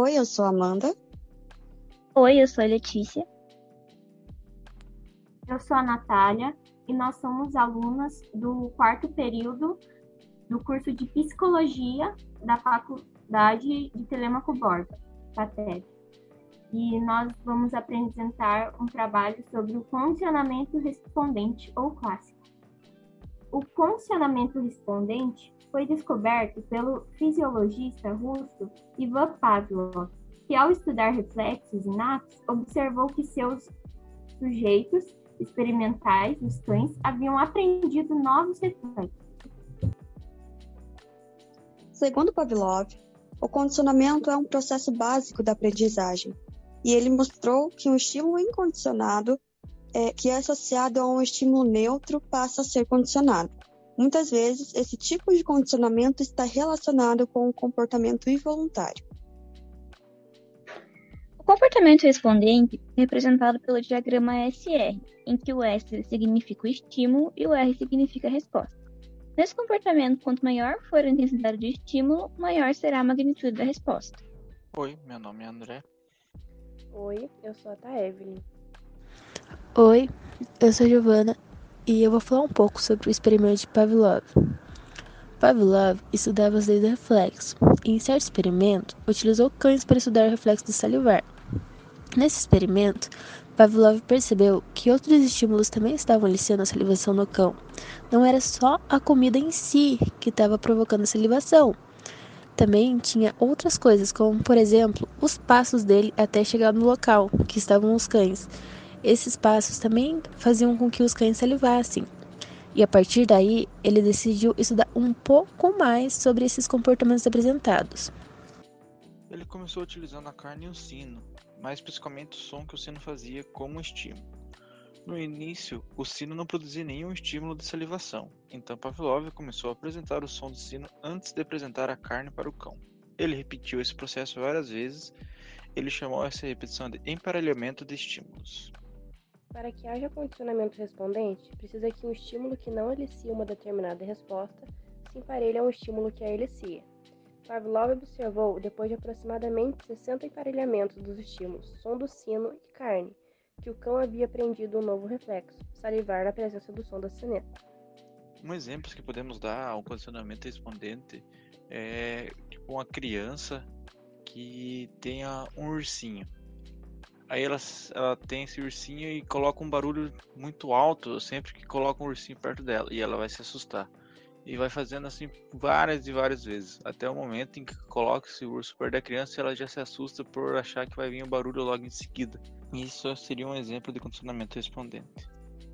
Oi, eu sou a Amanda. Oi, eu sou a Letícia. Eu sou a Natália e nós somos alunas do quarto período do curso de Psicologia da Faculdade de Telemaco Borba, FATEB. E nós vamos apresentar um trabalho sobre o condicionamento respondente ou clássico. O condicionamento respondente foi descoberto pelo fisiologista russo Ivan Pavlov, que ao estudar reflexos inatos, observou que seus sujeitos experimentais, os cães, haviam aprendido novos reflexos. Segundo Pavlov, o condicionamento é um processo básico da aprendizagem, e ele mostrou que um estímulo incondicionado, é, que é associado a um estímulo neutro, passa a ser condicionado. Muitas vezes, esse tipo de condicionamento está relacionado com o comportamento involuntário. O comportamento respondente é representado pelo diagrama SR, em que o S significa o estímulo e o R significa a resposta. Nesse comportamento, quanto maior for a intensidade do estímulo, maior será a magnitude da resposta. Oi, meu nome é André. Oi, eu sou a Evelyn. Oi, eu sou Giovana e eu vou falar um pouco sobre o experimento de Pavlov. Pavlov estudava as leis do reflexo e, em certo experimento, utilizou cães para estudar o reflexo do salivar. Nesse experimento, Pavlov percebeu que outros estímulos também estavam aliciando a salivação no cão. Não era só a comida em si que estava provocando a salivação. Também tinha outras coisas, como, por exemplo, os passos dele até chegar no local que estavam os cães esses passos também faziam com que os cães salivassem. E a partir daí, ele decidiu estudar um pouco mais sobre esses comportamentos apresentados. Ele começou utilizando a carne e o sino, mais especificamente o som que o sino fazia como estímulo. No início, o sino não produzia nenhum estímulo de salivação, então Pavlov começou a apresentar o som do sino antes de apresentar a carne para o cão. Ele repetiu esse processo várias vezes. Ele chamou essa repetição de emparelhamento de estímulos. Para que haja condicionamento respondente, precisa que um estímulo que não elicia uma determinada resposta se emparelhe a um estímulo que a elicia. Pavlov observou, depois de aproximadamente 60 emparelhamentos dos estímulos som do sino e carne, que o cão havia aprendido um novo reflexo, salivar na presença do som da sineta. Um exemplo que podemos dar ao condicionamento respondente é tipo uma criança que tenha um ursinho. Aí ela, ela tem esse ursinho e coloca um barulho muito alto sempre que coloca um ursinho perto dela. E ela vai se assustar. E vai fazendo assim várias e várias vezes. Até o momento em que coloca esse urso perto da criança e ela já se assusta por achar que vai vir um barulho logo em seguida. Isso seria um exemplo de condicionamento respondente.